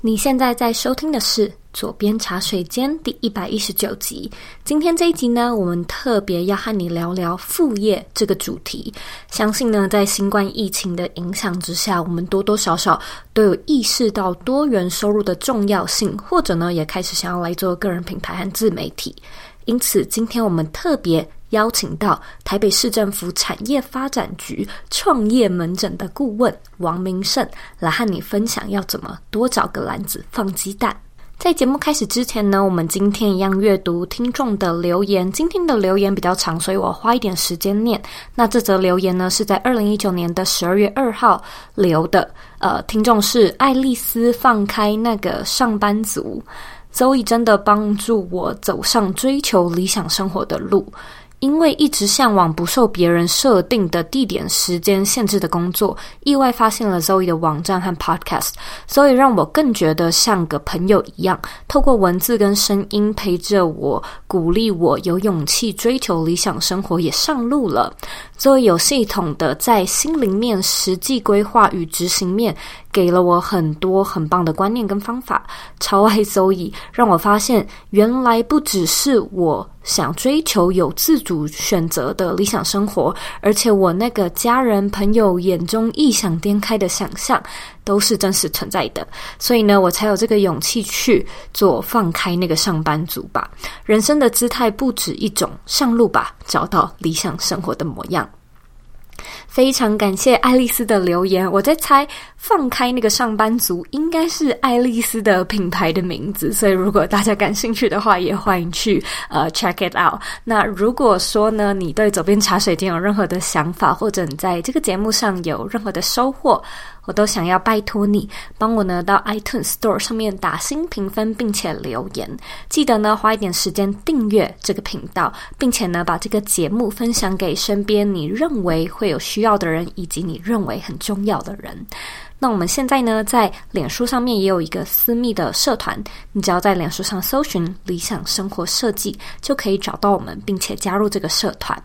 你现在在收听的是《左边茶水间》第一百一十九集。今天这一集呢，我们特别要和你聊聊副业这个主题。相信呢，在新冠疫情的影响之下，我们多多少少都有意识到多元收入的重要性，或者呢，也开始想要来做个人品牌和自媒体。因此，今天我们特别。邀请到台北市政府产业发展局创业门诊的顾问王明胜来和你分享要怎么多找个篮子放鸡蛋。在节目开始之前呢，我们今天一样阅读听众的留言。今天的留言比较长，所以我花一点时间念。那这则留言呢，是在二零一九年的十二月二号留的。呃，听众是爱丽丝，放开那个上班族。周以真的帮助我走上追求理想生活的路。因为一直向往不受别人设定的地点、时间限制的工作，意外发现了 Zoe 的网站和 Podcast，所以让我更觉得像个朋友一样，透过文字跟声音陪着我，鼓励我有勇气追求理想生活，也上路了。Zoe 有系统的在心灵面、实际规划与执行面，给了我很多很棒的观念跟方法。超爱 Zoe，让我发现原来不只是我。想追求有自主选择的理想生活，而且我那个家人朋友眼中异想天开的想象都是真实存在的，所以呢，我才有这个勇气去做放开那个上班族吧。人生的姿态不止一种，上路吧，找到理想生活的模样。非常感谢爱丽丝的留言，我在猜放开那个上班族应该是爱丽丝的品牌的名字，所以如果大家感兴趣的话，也欢迎去呃 check it out。那如果说呢，你对走遍茶水间有任何的想法，或者你在这个节目上有任何的收获，我都想要拜托你帮我呢到 iTunes Store 上面打新评分，并且留言。记得呢花一点时间订阅这个频道，并且呢把这个节目分享给身边你认为会有需要的人，以及你认为很重要的人。那我们现在呢，在脸书上面也有一个私密的社团，你只要在脸书上搜寻“理想生活设计”，就可以找到我们，并且加入这个社团。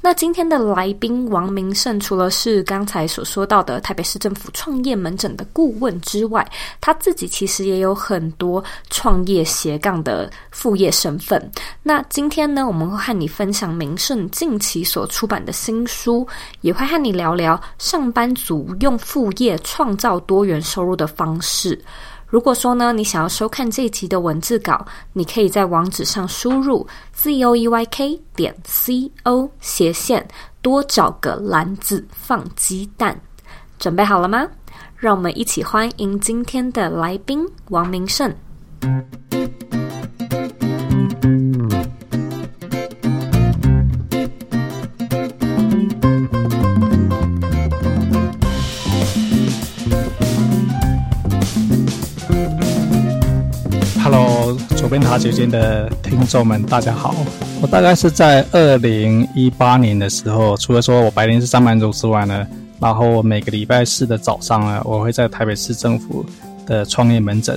那今天的来宾王明胜，除了是刚才所说到的台北市政府创业门诊的顾问之外，他自己其实也有很多创业斜杠的副业身份。那今天呢，我们会和你分享明胜近期所出版的新书，也会和你聊聊上班族用副业创。创造多元收入的方式。如果说呢，你想要收看这一集的文字稿，你可以在网址上输入 z o e y k 点 c o 斜线多找个篮子放鸡蛋。准备好了吗？让我们一起欢迎今天的来宾王明胜。佐编茶水间的听众们，大家好！我大概是在二零一八年的时候，除了说我白天是上班族之外呢，然后每个礼拜四的早上呢，我会在台北市政府的创业门诊，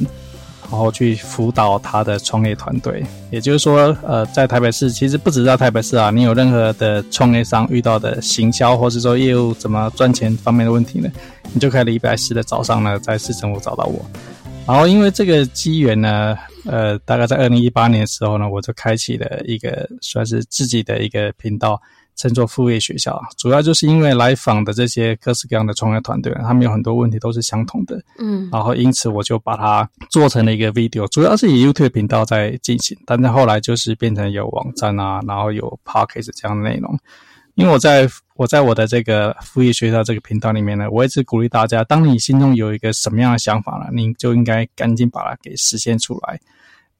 然后去辅导他的创业团队。也就是说，呃，在台北市，其实不止在台北市啊，你有任何的创业商遇到的行销或是说业务怎么赚钱方面的问题呢，你就可以礼拜四的早上呢，在市政府找到我。然后因为这个机缘呢。呃，大概在二零一八年的时候呢，我就开启了一个算是自己的一个频道，称作副业学校。主要就是因为来访的这些各式各样的创业团队，他们有很多问题都是相同的，嗯，然后因此我就把它做成了一个 video，主要是以 YouTube 频道在进行，但是后来就是变成有网站啊，然后有 Podcast 这样的内容。因为我在我在我的这个副业学校这个频道里面呢，我一直鼓励大家，当你心中有一个什么样的想法了，你就应该赶紧把它给实现出来。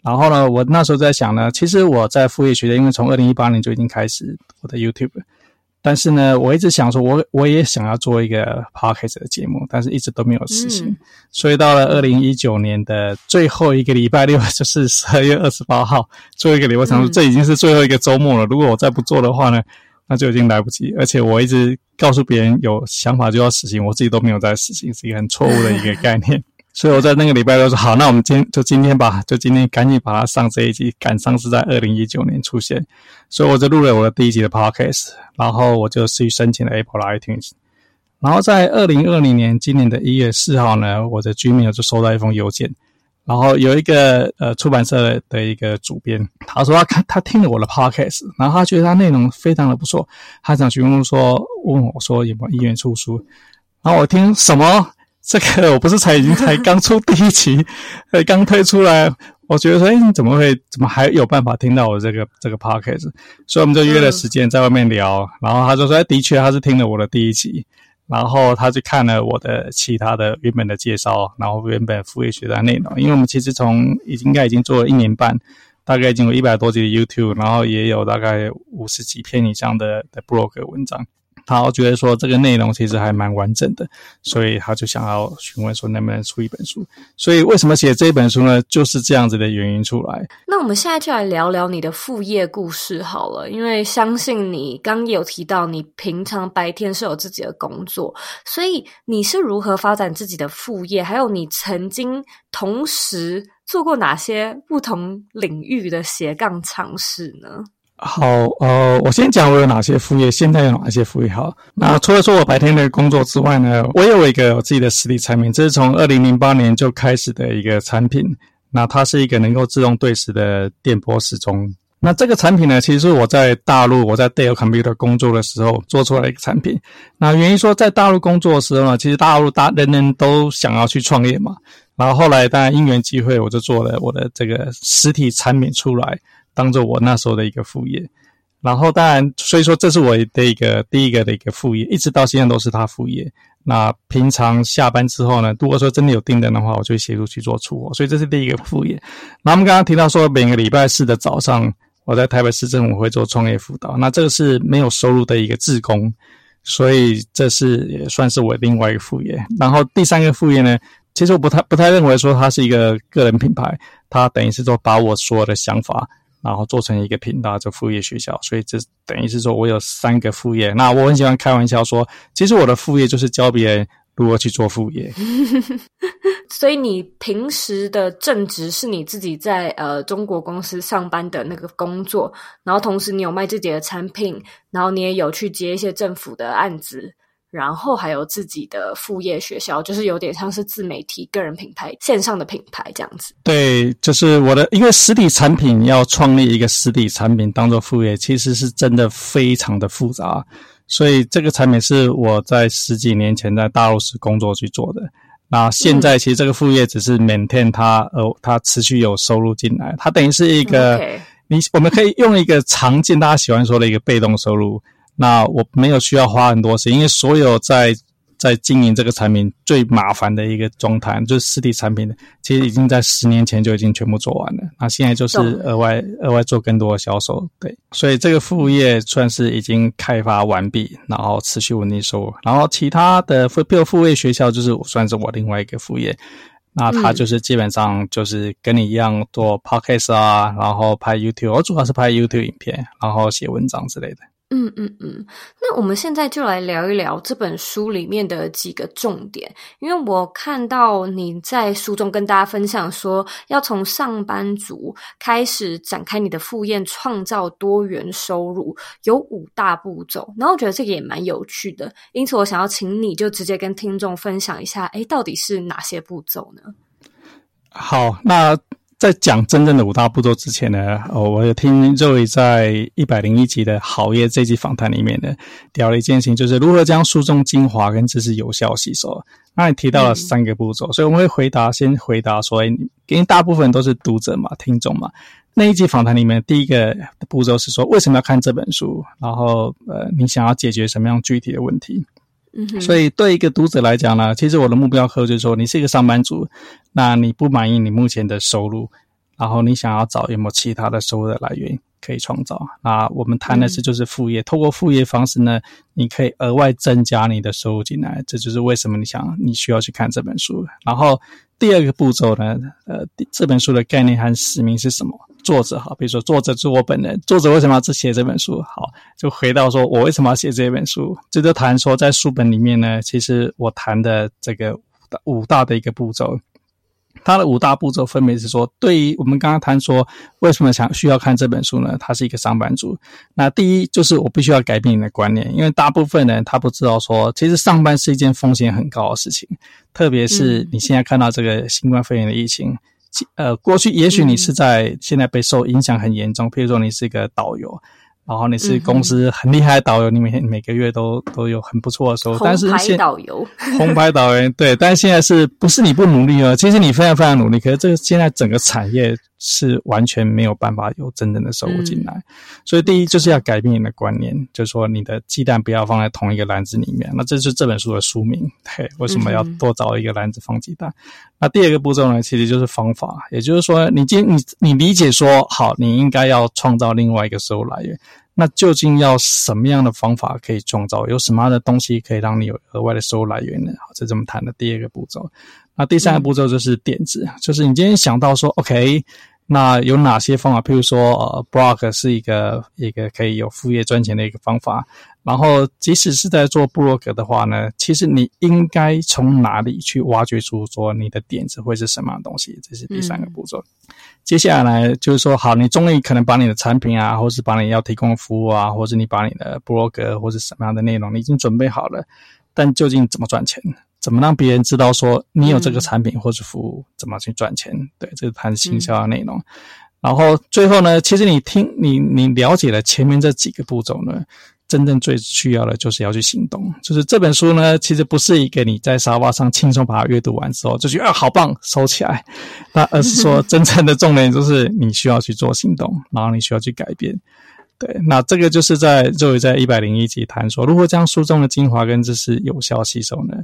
然后呢，我那时候在想呢，其实我在副业学校，因为从二零一八年就已经开始我的 YouTube，但是呢，我一直想说我，我我也想要做一个 Podcast 的节目，但是一直都没有实行。嗯、所以到了二零一九年的最后一个礼拜六，就是十二月二十八号，最后一个礼拜，想说这已经是最后一个周末了。如果我再不做的话呢？那就已经来不及，而且我一直告诉别人有想法就要实行，我自己都没有在实行，是一个很错误的一个概念。所以我在那个礼拜都说好，那我们今就今天吧，就今天赶紧把它上这一集，赶上是在二零一九年出现，所以我就录了我的第一集的 podcast，然后我就去申请了 Apple iTunes，然后在二零二零年今年的一月四号呢，我的 Gmail 就收到一封邮件，然后有一个呃出版社的一个主编，他说他看 他听了我的 podcast，然后他觉得他内容非常的不错，他想询问说问我说有没有意愿出书，然后我听什么这个我不是才已经才刚出第一期，刚推出来，我觉得说哎你怎么会怎么还有办法听到我这个这个 podcast，所以我们就约了时间在外面聊，然后他就说的确他是听了我的第一期。然后他就看了我的其他的原本的介绍，然后原本副业学的内容，因为我们其实从已经应该已经做了一年半，大概已经有一百多集的 YouTube，然后也有大概五十几篇以上的的 blog 文章。他觉得说这个内容其实还蛮完整的，所以他就想要询问说能不能出一本书。所以为什么写这本书呢？就是这样子的原因出来。那我们现在就来聊聊你的副业故事好了，因为相信你刚有提到，你平常白天是有自己的工作，所以你是如何发展自己的副业？还有你曾经同时做过哪些不同领域的斜杠尝试呢？好，呃，我先讲我有哪些副业，现在有哪些副业。好，那除了说我白天的工作之外呢，我有一个我自己的实体产品，这是从二零零八年就开始的一个产品。那它是一个能够自动对时的电波时钟。那这个产品呢，其实是我在大陆我在 Dell Computer 工作的时候做出来一个产品。那原因说在大陆工作的时候呢，其实大陆大人人都想要去创业嘛。然后后来当然因缘际会，我就做了我的这个实体产品出来。当做我那时候的一个副业，然后当然，所以说这是我的一个第一个的一个副业，一直到现在都是他副业。那平常下班之后呢，如果说真的有订单的话，我就协助去做出货，所以这是第一个副业。那我们刚刚提到说，每个礼拜四的早上，我在台北市政府会做创业辅导，那这个是没有收入的一个自工，所以这是也算是我另外一个副业。然后第三个副业呢，其实我不太不太认为说它是一个个人品牌，它等于是说把我所有的想法。然后做成一个频道，就副业学校，所以这等于是说我有三个副业。那我很喜欢开玩笑说，其实我的副业就是教别人如何去做副业。所以你平时的正职是你自己在呃中国公司上班的那个工作，然后同时你有卖自己的产品，然后你也有去接一些政府的案子。然后还有自己的副业学校，就是有点像是自媒体、个人品牌、线上的品牌这样子。对，就是我的，因为实体产品要创立一个实体产品当做副业，其实是真的非常的复杂。所以这个产品是我在十几年前在大陆时工作去做的。那现在其实这个副业只是 maintain 它，呃，它持续有收入进来，它等于是一个.你我们可以用一个常见大家喜欢说的一个被动收入。那我没有需要花很多时间，因为所有在在经营这个产品最麻烦的一个状态，就是实体产品的，其实已经在十年前就已经全部做完了。那现在就是额外额外做更多的销售，对，所以这个副业算是已经开发完毕，然后持续稳定收入。然后其他的副，比如副业学校，就是算是我另外一个副业。那他就是基本上就是跟你一样做 podcast 啊，然后拍 YouTube，我主要是拍 YouTube 影片，然后写文章之类的。嗯嗯嗯，那我们现在就来聊一聊这本书里面的几个重点，因为我看到你在书中跟大家分享说，要从上班族开始展开你的副业，创造多元收入，有五大步骤。然后我觉得这个也蛮有趣的，因此我想要请你就直接跟听众分享一下，诶，到底是哪些步骤呢？好，那。在讲真正的五大步骤之前呢，哦，我有听 Zoe 在一百零一集的好业这集访谈里面呢，聊了一件事情，就是如何将书中精华跟知识有效吸收。那你提到了三个步骤，嗯、所以我们会回答，先回答说，因为大部分都是读者嘛、听众嘛。那一集访谈里面，第一个步骤是说，为什么要看这本书？然后，呃，你想要解决什么样具体的问题？嗯，所以对一个读者来讲呢，其实我的目标客户就是说，你是一个上班族，那你不满意你目前的收入，然后你想要找有没有其他的收入的来源可以创造。那我们谈的是就是副业，嗯、透过副业方式呢，你可以额外增加你的收入进来。这就是为什么你想你需要去看这本书。然后第二个步骤呢，呃，这本书的概念和使命是什么？作者哈，比如说作者是我本人，作者为什么要写这本书？好，就回到说我为什么要写这本书，这就谈说在书本里面呢，其实我谈的这个五大的一个步骤，它的五大步骤分别是说，对于我们刚刚谈说为什么想需要看这本书呢？他是一个上班族，那第一就是我必须要改变你的观念，因为大部分人他不知道说，其实上班是一件风险很高的事情，特别是你现在看到这个新冠肺炎的疫情。呃，过去也许你是在现在被受影响很严重，譬如说你是一个导游。然后你是公司很厉害的导游，嗯、你每天每个月都都有很不错的收入。但是 红牌导游，红牌导游对，但是现在是不是你不努力哦？其实你非常非常努力，可是这个现在整个产业是完全没有办法有真正的收入进来。嗯、所以第一就是要改变你的观念，就是说你的鸡蛋不要放在同一个篮子里面。那这是这本书的书名，对，为什么要多找一个篮子放鸡蛋？嗯、那第二个步骤呢，其实就是方法，也就是说你今你你理解说好，你应该要创造另外一个收入来源。那究竟要什么样的方法可以创造？有什么样的东西可以让你有额外的收入来源呢？好，这是我们谈的第二个步骤。那第三个步骤就是点子，嗯、就是你今天想到说，OK，那有哪些方法？譬如说，呃，blog 是一个一个可以有副业赚钱的一个方法。然后，即使是在做部落格的话呢，其实你应该从哪里去挖掘出说你的点子会是什么样的东西？这是第三个步骤。嗯、接下来就是说，好，你终于可能把你的产品啊，或是把你要提供的服务啊，或是你把你的部落格或是什么样的内容，你已经准备好了，但究竟怎么赚钱？怎么让别人知道说你有这个产品或是服务？怎么去赚钱？对，这是谈行销的内容。嗯、然后最后呢，其实你听你你了解了前面这几个步骤呢。真正最需要的就是要去行动。就是这本书呢，其实不是一个你在沙发上轻松把它阅读完之后就觉得啊好棒收起来，那而是说 真正的重点就是你需要去做行动，然后你需要去改变。对，那这个就是在作为在一百零一集谈说，如何将书中的精华跟知识有效吸收呢？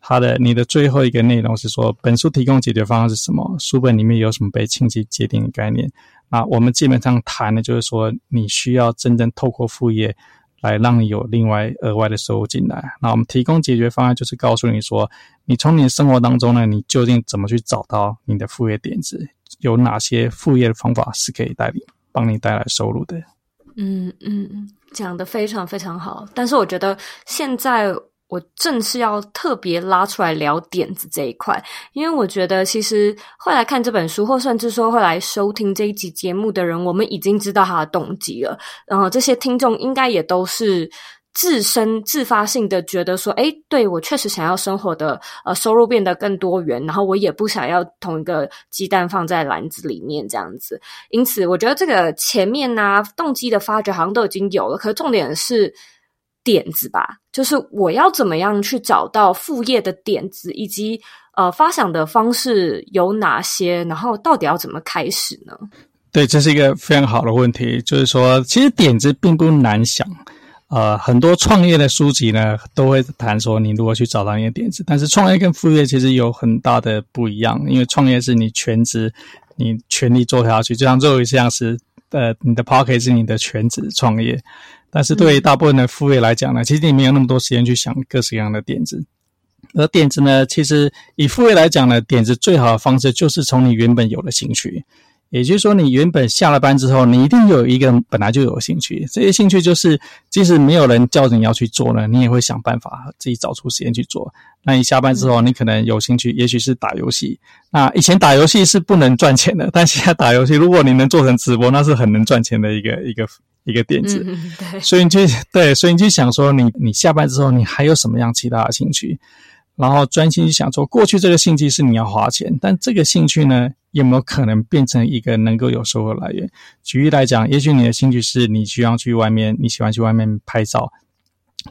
他的你的最后一个内容是说，本书提供解决方案是什么？书本里面有什么被清晰界定的概念？那我们基本上谈的就是说，你需要真正透过副业。来让你有另外额外的收入进来。那我们提供解决方案，就是告诉你说，你从你的生活当中呢，你究竟怎么去找到你的副业点子？有哪些副业的方法是可以带你帮你带来收入的？嗯嗯嗯，讲的非常非常好。但是我觉得现在。我正是要特别拉出来聊点子这一块，因为我觉得其实会来看这本书，或甚至说会来收听这一集节目的人，我们已经知道他的动机了。然后这些听众应该也都是自身自发性的觉得说，诶，对，我确实想要生活的呃收入变得更多元，然后我也不想要同一个鸡蛋放在篮子里面这样子。因此，我觉得这个前面呢，动机的发掘好像都已经有了，可是重点是。点子吧，就是我要怎么样去找到副业的点子，以及呃发想的方式有哪些，然后到底要怎么开始呢？对，这是一个非常好的问题。就是说，其实点子并不难想，呃，很多创业的书籍呢都会谈说你如何去找到你的点子，但是创业跟副业其实有很大的不一样，因为创业是你全职，你全力做下去，就像做一项是呃你的 Podcast 是你的全职创业。但是对于大部分的副业来讲呢，其实你没有那么多时间去想各式各样的点子。而点子呢，其实以副业来讲呢，点子最好的方式就是从你原本有的兴趣。也就是说，你原本下了班之后，你一定有一个本来就有兴趣。这些兴趣就是，即使没有人叫着你要去做呢，你也会想办法自己找出时间去做。那你下班之后，你可能有兴趣，也许是打游戏。那以前打游戏是不能赚钱的，但现在打游戏，如果你能做成直播，那是很能赚钱的一个一个一个点子。嗯，对。所以你就对，所以你就想说你，你你下班之后，你还有什么样其他的兴趣？然后专心去想说，过去这个兴趣是你要花钱，但这个兴趣呢，有没有可能变成一个能够有收入来源？举例来讲，也许你的兴趣是你需要去外面，你喜欢去外面拍照，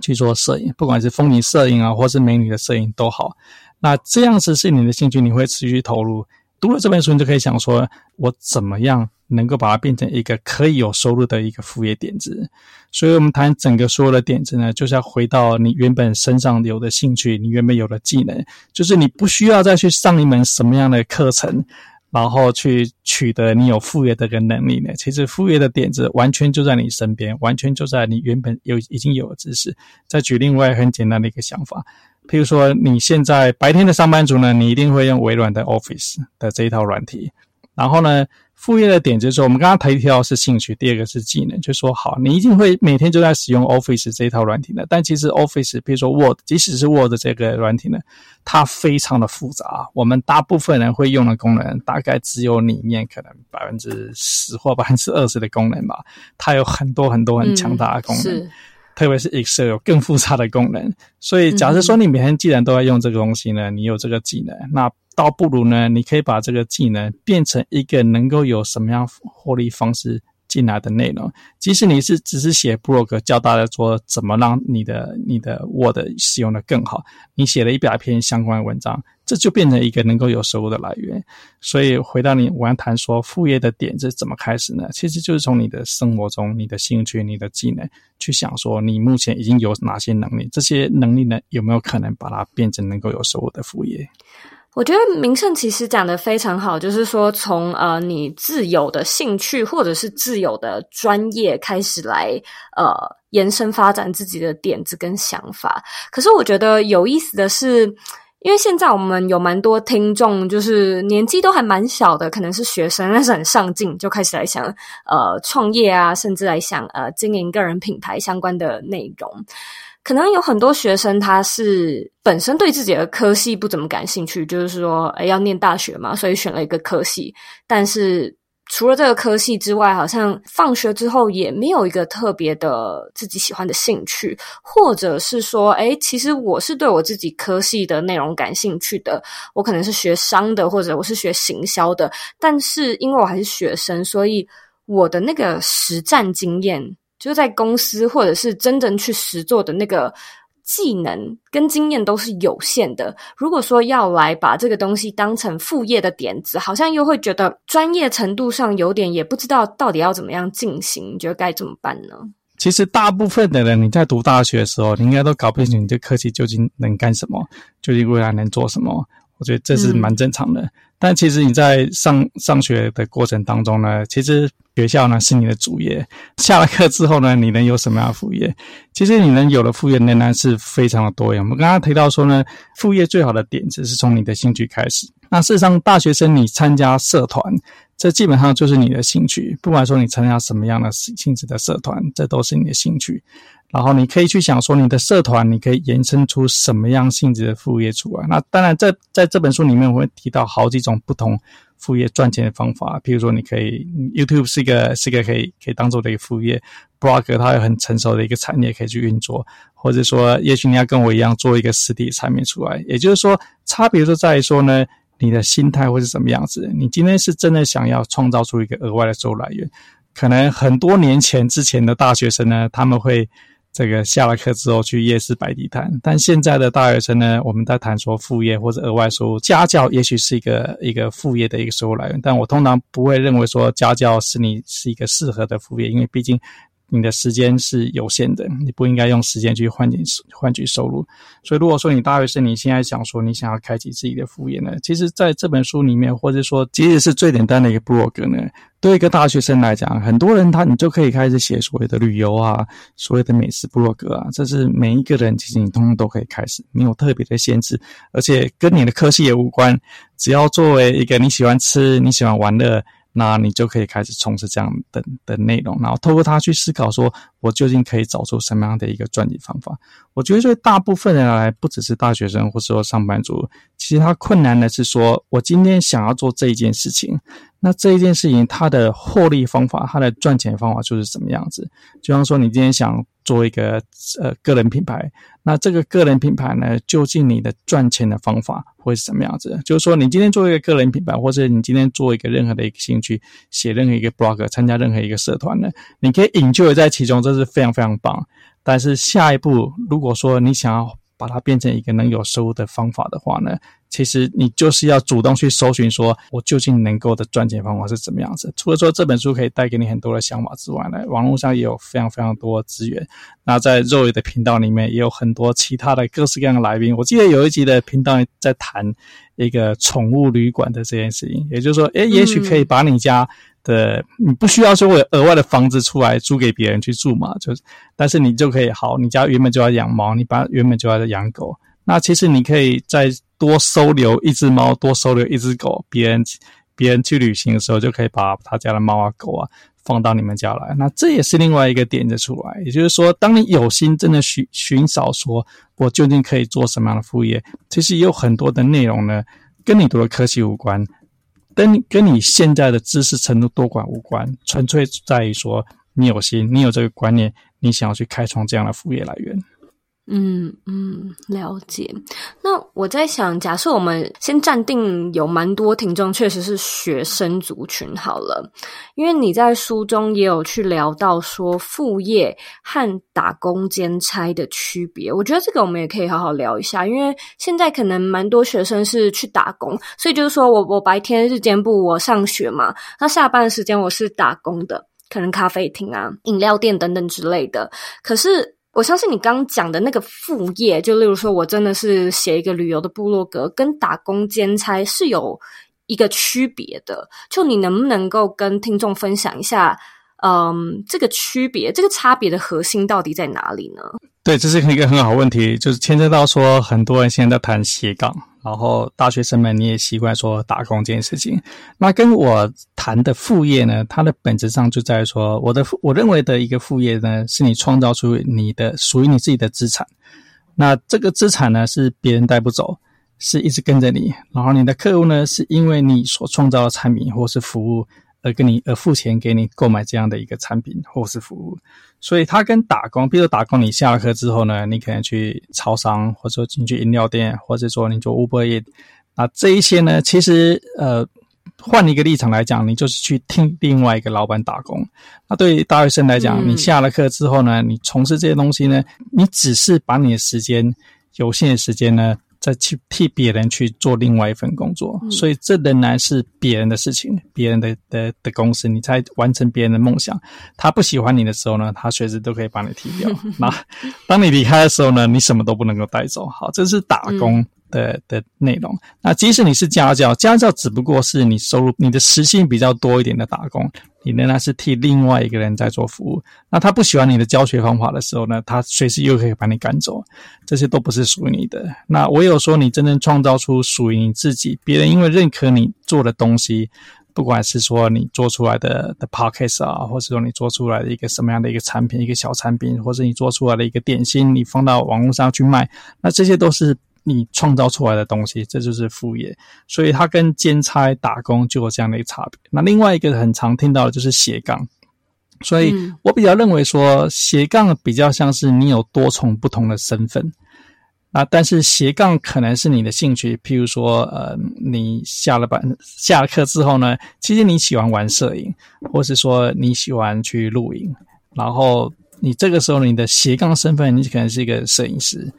去做摄影，不管是风景摄影啊，或是美女的摄影都好。那这样子是你的兴趣，你会持续投入。读了这本书，你就可以想说，我怎么样能够把它变成一个可以有收入的一个副业点子？所以，我们谈整个所有的点子呢，就是要回到你原本身上有的兴趣，你原本有的技能，就是你不需要再去上一门什么样的课程，然后去取得你有副业的个能力呢？其实，副业的点子完全就在你身边，完全就在你原本有已经有的知识。再举另外很简单的一个想法。譬如说，你现在白天的上班族呢，你一定会用微软的 Office 的这一套软体。然后呢，副业的点就是说，我们刚刚提到的是兴趣，第二个是技能，就说好，你一定会每天就在使用 Office 这一套软体的。但其实 Office，比如说 Word，即使是 Word 这个软体呢，它非常的复杂。我们大部分人会用的功能，大概只有里面可能百分之十或百分之二十的功能吧。它有很多很多很强大的功能。特别是 Excel 有更复杂的功能。所以，假设说你每天既然都在用这个东西呢，你有这个技能，那倒不如呢，你可以把这个技能变成一个能够有什么样获利方式。进来的内容，即使你是只是写 blog 教大家说怎么让你的你的 Word 使用的更好，你写了一百篇相关的文章，这就变成一个能够有收入的来源。所以回到你我要谈说副业的点子怎么开始呢？其实就是从你的生活中、你的兴趣、你的技能去想说，你目前已经有哪些能力，这些能力呢，有没有可能把它变成能够有收入的副业？我觉得明胜其实讲得非常好，就是说从呃你自有的兴趣或者是自有的专业开始来呃延伸发展自己的点子跟想法。可是我觉得有意思的是，因为现在我们有蛮多听众，就是年纪都还蛮小的，可能是学生，但是很上进，就开始来想呃创业啊，甚至来想呃经营个人品牌相关的内容。可能有很多学生，他是本身对自己的科系不怎么感兴趣，就是说，诶，要念大学嘛，所以选了一个科系。但是除了这个科系之外，好像放学之后也没有一个特别的自己喜欢的兴趣，或者是说，诶，其实我是对我自己科系的内容感兴趣的，我可能是学商的，或者我是学行销的，但是因为我还是学生，所以我的那个实战经验。就在公司，或者是真正去实做的那个技能跟经验都是有限的。如果说要来把这个东西当成副业的点子，好像又会觉得专业程度上有点，也不知道到底要怎么样进行，你觉得该怎么办呢？其实大部分的人，你在读大学的时候，你应该都搞不清楚你这科技究竟能干什么，究竟未来能做什么。我觉得这是蛮正常的。嗯。但其实你在上上学的过程当中呢，其实。学校呢是你的主业，下了课之后呢，你能有什么样的副业？其实你能有的副业仍然是非常的多元。我们刚刚提到说呢，副业最好的点子是从你的兴趣开始。那事实上，大学生你参加社团，这基本上就是你的兴趣。不管说你参加什么样的性质的社团，这都是你的兴趣。然后你可以去想说，你的社团你可以延伸出什么样性质的副业出来。那当然在，在这本书里面我会提到好几种不同。副业赚钱的方法，譬如说，你可以 YouTube 是一个是一个可以可以当做的一个副业，Blog 它有很成熟的一个产业可以去运作，或者说，也许你要跟我一样做一个实体产品出来。也就是说，差别就在于说呢，你的心态会是什么样子。你今天是真的想要创造出一个额外的收入来源，可能很多年前之前的大学生呢，他们会。这个下了课之后去夜市摆地摊，但现在的大学生呢，我们在谈说副业或者额外收入，家教也许是一个一个副业的一个收入来源，但我通常不会认为说家教是你是一个适合的副业，因为毕竟你的时间是有限的，你不应该用时间去换取换取收入。所以如果说你大学生你现在想说你想要开启自己的副业呢，其实在这本书里面，或者说即使是最简单的一个 blog 呢。对一个大学生来讲，很多人他你就可以开始写所谓的旅游啊，所谓的美食部落格啊，这是每一个人其实你通通都可以开始，没有特别的限制，而且跟你的科系也无关，只要作为一个你喜欢吃、你喜欢玩的。那你就可以开始从事这样的的内容，然后透过它去思考，说我究竟可以找出什么样的一个赚钱方法。我觉得对大部分人来，不只是大学生或者说上班族，其实他困难的是说，我今天想要做这一件事情，那这一件事情它的获利方法、它的赚钱方法就是什么样子？就像说，你今天想。做一个呃个人品牌，那这个个人品牌呢，究竟你的赚钱的方法会是什么样子？就是说，你今天做一个个人品牌，或者你今天做一个任何的一个兴趣，写任何一个 blog，参加任何一个社团呢，你可以 enjoy 在其中，这是非常非常棒。但是下一步，如果说你想要把它变成一个能有收入的方法的话呢，其实你就是要主动去搜寻，说我究竟能够的赚钱方法是怎么样子。除了说这本书可以带给你很多的想法之外呢，网络上也有非常非常多的资源。那在肉爷的频道里面也有很多其他的各式各样的来宾。我记得有一集的频道在谈一个宠物旅馆的这件事情，也就是说，诶，也许可以把你家的你不需要说我有额外的房子出来租给别人去住嘛，就是，但是你就可以好，你家原本就要养猫，你把原本就要养狗。那其实你可以再多收留一只猫，多收留一只狗，别人别人去旅行的时候，就可以把他家的猫啊狗啊放到你们家来。那这也是另外一个点子出来，也就是说，当你有心真的寻寻找说，我究竟可以做什么样的副业，其实也有很多的内容呢，跟你读的科系无关，跟跟你现在的知识程度多寡无关，纯粹在于说你有心，你有这个观念，你想要去开创这样的副业来源。嗯嗯，了解。那我在想，假设我们先暂定有蛮多听众确实是学生族群好了，因为你在书中也有去聊到说副业和打工兼差的区别。我觉得这个我们也可以好好聊一下，因为现在可能蛮多学生是去打工，所以就是说我我白天日间部我上学嘛，那下班时间我是打工的，可能咖啡厅啊、饮料店等等之类的。可是。我相信你刚刚讲的那个副业，就例如说我真的是写一个旅游的部落格，跟打工兼差是有一个区别的。就你能不能够跟听众分享一下，嗯，这个区别、这个差别的核心到底在哪里呢？对，这是一个很好问题，就是牵涉到说很多人现在在谈斜杠。然后大学生们，你也习惯说打工这件事情。那跟我谈的副业呢，它的本质上就在于说，我的我认为的一个副业呢，是你创造出你的属于你自己的资产。那这个资产呢，是别人带不走，是一直跟着你。然后你的客户呢，是因为你所创造的产品或是服务。而跟你而付钱给你购买这样的一个产品或是服务，所以它跟打工，比如打工，你下了课之后呢，你可能去超商，或者说进去饮料店，或者说你做 Uber Eats，那这一些呢，其实呃，换一个立场来讲，你就是去听另外一个老板打工。那对于大学生来讲，你下了课之后呢，你从事这些东西呢，你只是把你的时间，有限的时间呢。再去替别人去做另外一份工作，嗯、所以这仍然是别人的事情，别人的的的公司，你在完成别人的梦想。他不喜欢你的时候呢，他随时都可以把你踢掉。那当你离开的时候呢，你什么都不能够带走。好，这是打工。嗯的的内容，那即使你是家教，家教只不过是你收入你的时薪比较多一点的打工，你仍然是替另外一个人在做服务。那他不喜欢你的教学方法的时候呢，他随时又可以把你赶走，这些都不是属于你的。那唯有说你真正创造出属于你自己，别人因为认可你做的东西，不管是说你做出来的的 podcast 啊，或者说你做出来的一个什么样的一个产品，一个小产品，或者你做出来的一个点心，你放到网络上去卖，那这些都是。你创造出来的东西，这就是副业，所以它跟兼差打工就有这样的一个差别。那另外一个很常听到的就是斜杠，所以我比较认为说斜杠比较像是你有多重不同的身份啊，但是斜杠可能是你的兴趣，譬如说呃，你下了班下了课之后呢，其实你喜欢玩摄影，或是说你喜欢去露营，然后你这个时候你的斜杠身份，你可能是一个摄影师。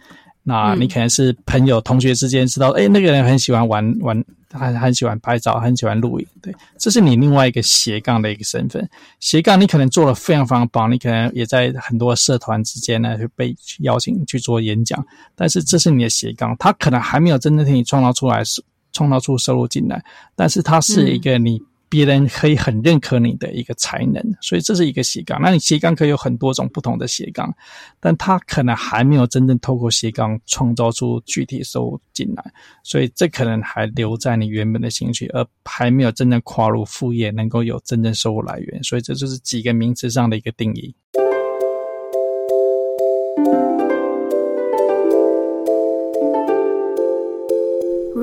那你可能是朋友、同学之间知道，哎、嗯欸、那个人很喜欢玩玩，很很喜欢拍照，很喜欢录影，对，这是你另外一个斜杠的一个身份。斜杠你可能做了非常非常棒，你可能也在很多社团之间呢，会被邀请去做演讲，但是这是你的斜杠，他可能还没有真正替你创造出来，创造出收入进来，但是它是一个你。别人可以很认可你的一个才能，所以这是一个斜杠。那你斜杠可以有很多种不同的斜杠，但他可能还没有真正透过斜杠创造出具体收入进来，所以这可能还留在你原本的兴趣，而还没有真正跨入副业，能够有真正收入来源。所以这就是几个名词上的一个定义。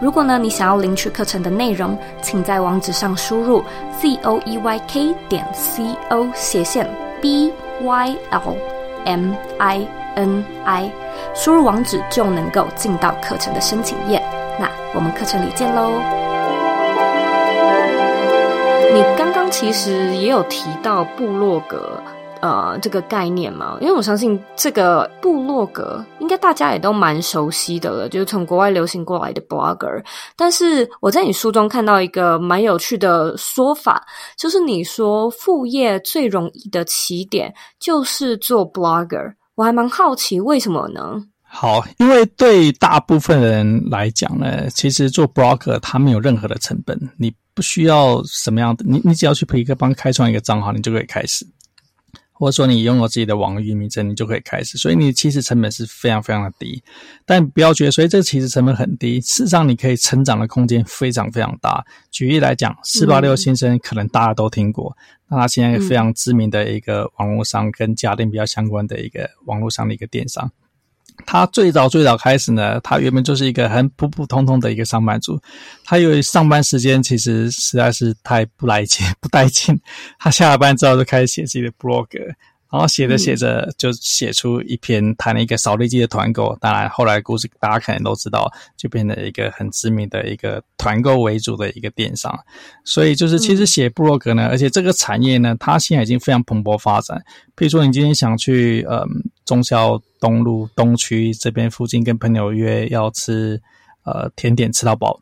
如果呢，你想要领取课程的内容，请在网址上输入 z o e y k 点 c o 斜线 b y l m i n i，输入网址就能够进到课程的申请页。那我们课程里见喽！你刚刚其实也有提到部落格。呃，这个概念嘛，因为我相信这个部落格应该大家也都蛮熟悉的了，就是从国外流行过来的 blogger。但是我在你书中看到一个蛮有趣的说法，就是你说副业最容易的起点就是做 blogger。我还蛮好奇为什么呢？好，因为对大部分人来讲呢，其实做 blogger 它没有任何的成本，你不需要什么样的，你你只要去陪一个帮开创一个账号，你就可以开始。或者说你拥有自己的网域名称，你就可以开始。所以你其实成本是非常非常的低，但不要觉得，所以这个起始成本很低，事实上你可以成长的空间非常非常大。举例来讲，四八六先生可能大家都听过，那他现在非常知名的一个网络商，跟家电比较相关的一个网络上的一个电商。他最早最早开始呢，他原本就是一个很普普通通的一个上班族。他因为上班时间其实实在是太不来劲、不带劲，他下了班之后就开始写自己的 blog。然后写着写着就写出一篇谈了一个扫地机的团购，当然后来故事大家可能都知道，就变成一个很知名的一个团购为主的一个电商。所以就是其实写部落格呢，而且这个产业呢，它现在已经非常蓬勃发展。比如说你今天想去嗯忠孝东路东区这边附近跟朋友约要吃呃甜点吃到饱。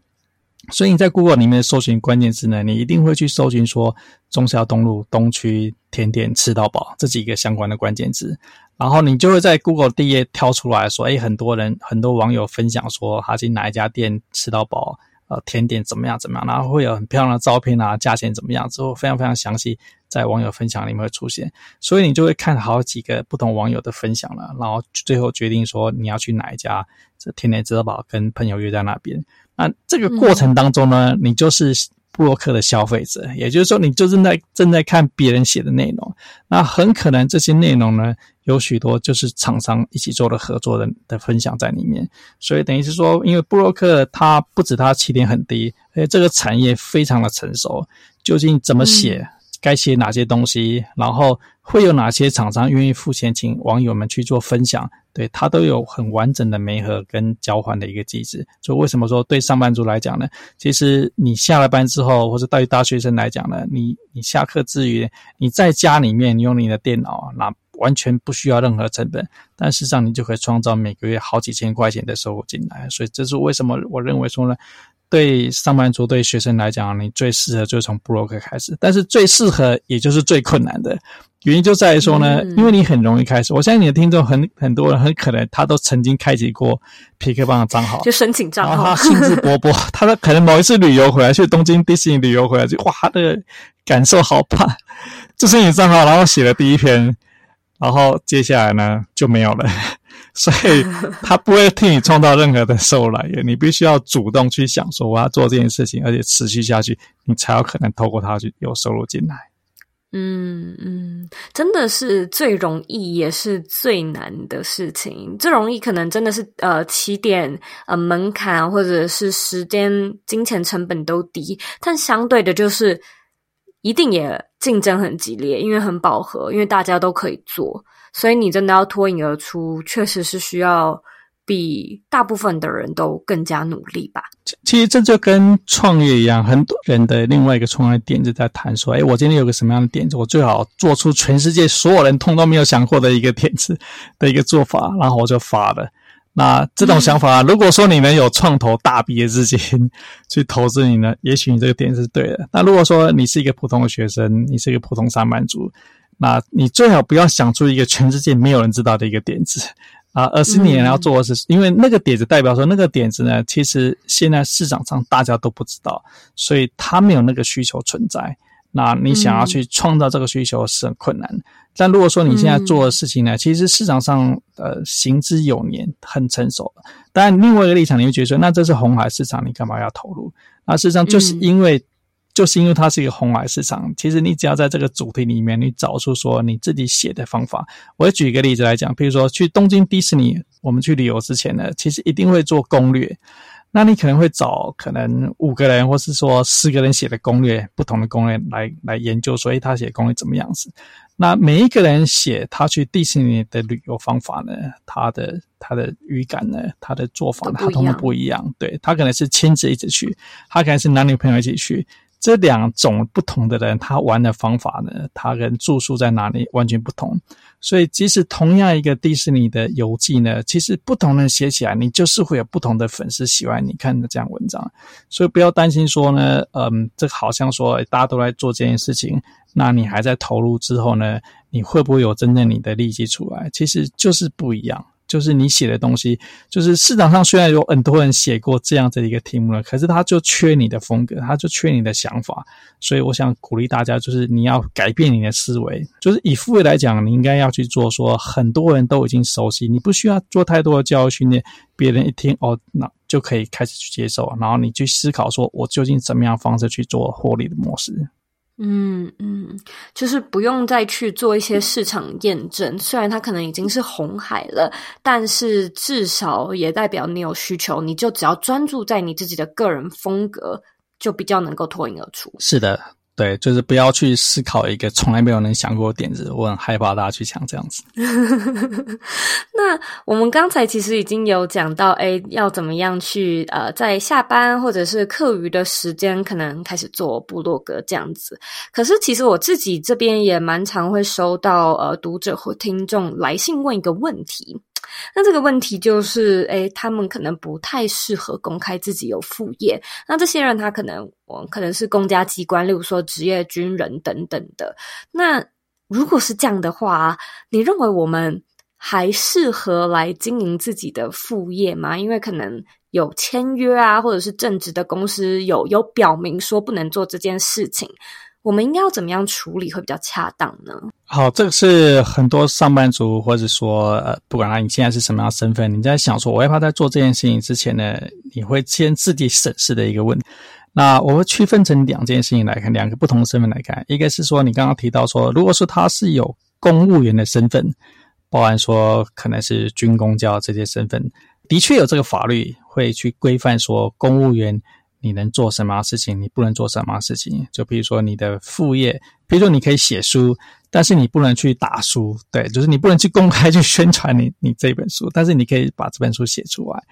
所以你在 Google 里面搜寻关键字呢，你一定会去搜寻说忠孝东路东区甜点吃到饱这几个相关的关键字，然后你就会在 Google 第一页跳出来说，诶，很多人很多网友分享说他去哪一家店吃到饱，呃，甜点怎么样怎么样，然后会有很漂亮的照片啊，价钱怎么样，之后非常非常详细，在网友分享里面会出现，所以你就会看好几个不同网友的分享了，然后最后决定说你要去哪一家这甜点吃到饱，跟朋友约在那边。那这个过程当中呢，你就是布洛克的消费者，也就是说，你就正在正在看别人写的内容。那很可能这些内容呢，有许多就是厂商一起做的合作的的分享在里面。所以等于是说，因为布洛克它不止它起点很低，而且这个产业非常的成熟，究竟怎么写？嗯该写哪些东西，然后会有哪些厂商愿意付钱请网友们去做分享，对，它都有很完整的媒合跟交换的一个机制。所以为什么说对上班族来讲呢？其实你下了班之后，或者对于大学生来讲呢，你你下课之余，你在家里面你用你的电脑，那完全不需要任何成本，但事实上你就可以创造每个月好几千块钱的收入进来。所以这是为什么我认为说呢？对上班族、对学生来讲，你最适合就是从部落格开始。但是最适合也就是最困难的原因就在于说呢，嗯、因为你很容易开始。我相信你的听众很很多人很可能他都曾经开启过痞客邦的账号，就申请账号，然后他兴致勃勃。他的可能某一次旅游回来，去东京迪士尼旅游回来，就哇，他的感受好棒，就申请账号，然后写了第一篇，然后接下来呢就没有了。所以他不会替你创造任何的收入来源，你必须要主动去想说我要做这件事情，而且持续下去，你才有可能透过它去有收入进来。嗯嗯，真的是最容易也是最难的事情。最容易可能真的是呃起点呃门槛或者是时间金钱成本都低，但相对的就是一定也竞争很激烈，因为很饱和，因为大家都可以做。所以你真的要脱颖而出，确实是需要比大部分的人都更加努力吧。其实这就跟创业一样，很多人的另外一个创业点子在谈说：“哎，我今天有个什么样的点子，我最好做出全世界所有人通都没有想过的一个点子的一个做法，然后我就发了。那这种想法，如果说你能有创投大笔的资金去投资你呢，也许你这个点是对的。那如果说你是一个普通的学生，你是一个普通上班族。”那你最好不要想出一个全世界没有人知道的一个点子啊，而是你要做的是，因为那个点子代表说那个点子呢，其实现在市场上大家都不知道，所以它没有那个需求存在。那你想要去创造这个需求是很困难。但如果说你现在做的事情呢，其实市场上呃行之有年，很成熟。当然，另外一个立场你会觉得说，那这是红海市场，你干嘛要投入？那事实上就是因为。就是因为它是一个红海市场，其实你只要在这个主题里面，你找出说你自己写的方法。我举一个例子来讲，比如说去东京迪士尼，我们去旅游之前呢，其实一定会做攻略。那你可能会找可能五个人，或是说四个人写的攻略，不同的攻略来来研究，所以他写攻略怎么样子。那每一个人写他去迪士尼的旅游方法呢，他的他的语感呢，他的做法呢，他通通不一样。对，他可能是亲自一起去，他可能是男女朋友一起去。这两种不同的人，他玩的方法呢，他跟住宿在哪里完全不同。所以，即使同样一个迪士尼的游记呢，其实不同人写起来，你就是会有不同的粉丝喜欢你看的这样文章。所以，不要担心说呢，嗯，这好像说大家都来做这件事情，那你还在投入之后呢，你会不会有真正你的利益出来？其实就是不一样。就是你写的东西，就是市场上虽然有很多人写过这样子的一个题目了，可是他就缺你的风格，他就缺你的想法。所以我想鼓励大家，就是你要改变你的思维。就是以副业来讲，你应该要去做说很多人都已经熟悉，你不需要做太多的教育训练，别人一听哦，那就可以开始去接受，然后你去思考说，我究竟怎么样方式去做获利的模式。嗯嗯，就是不用再去做一些市场验证，虽然它可能已经是红海了，但是至少也代表你有需求，你就只要专注在你自己的个人风格，就比较能够脱颖而出。是的。对，就是不要去思考一个从来没有人想过的点子，我很害怕大家去想这样子。那我们刚才其实已经有讲到，诶，要怎么样去呃，在下班或者是课余的时间，可能开始做部落格这样子。可是其实我自己这边也蛮常会收到呃读者或听众来信问一个问题。那这个问题就是，诶，他们可能不太适合公开自己有副业。那这些人他可能，我可能是公家机关，例如说职业军人等等的。那如果是这样的话，你认为我们还适合来经营自己的副业吗？因为可能有签约啊，或者是正职的公司有有表明说不能做这件事情。我们应该要怎么样处理会比较恰当呢？好，这个是很多上班族，或者说呃，不管他你现在是什么样身份，你在想说，我害怕在做这件事情之前呢，你会先自己审视的一个问题。那我会区分成两件事情来看，两个不同的身份来看。一个是说，你刚刚提到说，如果说他是有公务员的身份，包含说可能是军公教这些身份，的确有这个法律会去规范说公务员。你能做什么事情？你不能做什么事情？就比如说你的副业，比如说你可以写书，但是你不能去打书，对，就是你不能去公开去宣传你 你这本书，但是你可以把这本书写出来。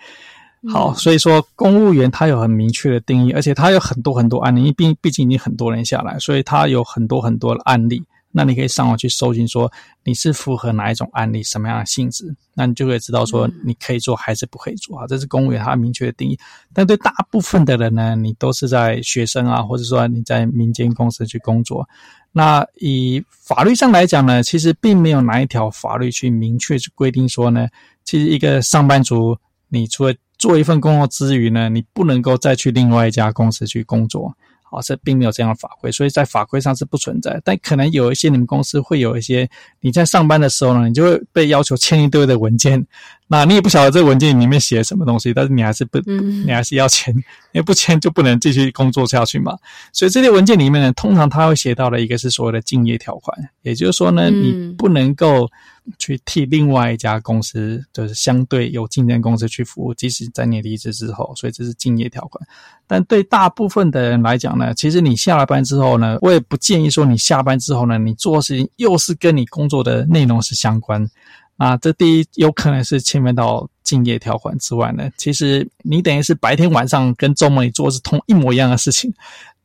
好，所以说公务员他有很明确的定义，而且他有很多很多案例，因为毕毕竟已经很多人下来，所以他有很多很多的案例。那你可以上网去搜寻，说你是符合哪一种案例，什么样的性质，那你就会知道说你可以做还是不可以做啊。这是公务员他明确的定义。但对大部分的人呢，你都是在学生啊，或者说你在民间公司去工作。那以法律上来讲呢，其实并没有哪一条法律去明确去规定说呢，其实一个上班族，你除了做一份工作之余呢，你不能够再去另外一家公司去工作。啊，这并没有这样的法规，所以在法规上是不存在。但可能有一些你们公司会有一些，你在上班的时候呢，你就会被要求签一堆的文件。那你也不晓得这个文件里面写什么东西，但是你还是不，你还是要签，因为不签就不能继续工作下去嘛。所以这些文件里面呢，通常他会写到的一个是所谓的竞业条款，也就是说呢，你不能够。去替另外一家公司，就是相对有竞争公司去服务，即使在你离职之后，所以这是竞业条款。但对大部分的人来讲呢，其实你下了班之后呢，我也不建议说你下班之后呢，你做的事情又是跟你工作的内容是相关。啊，这第一有可能是侵犯到敬业条款之外呢，其实你等于是白天晚上跟周末你做的是同一模一样的事情。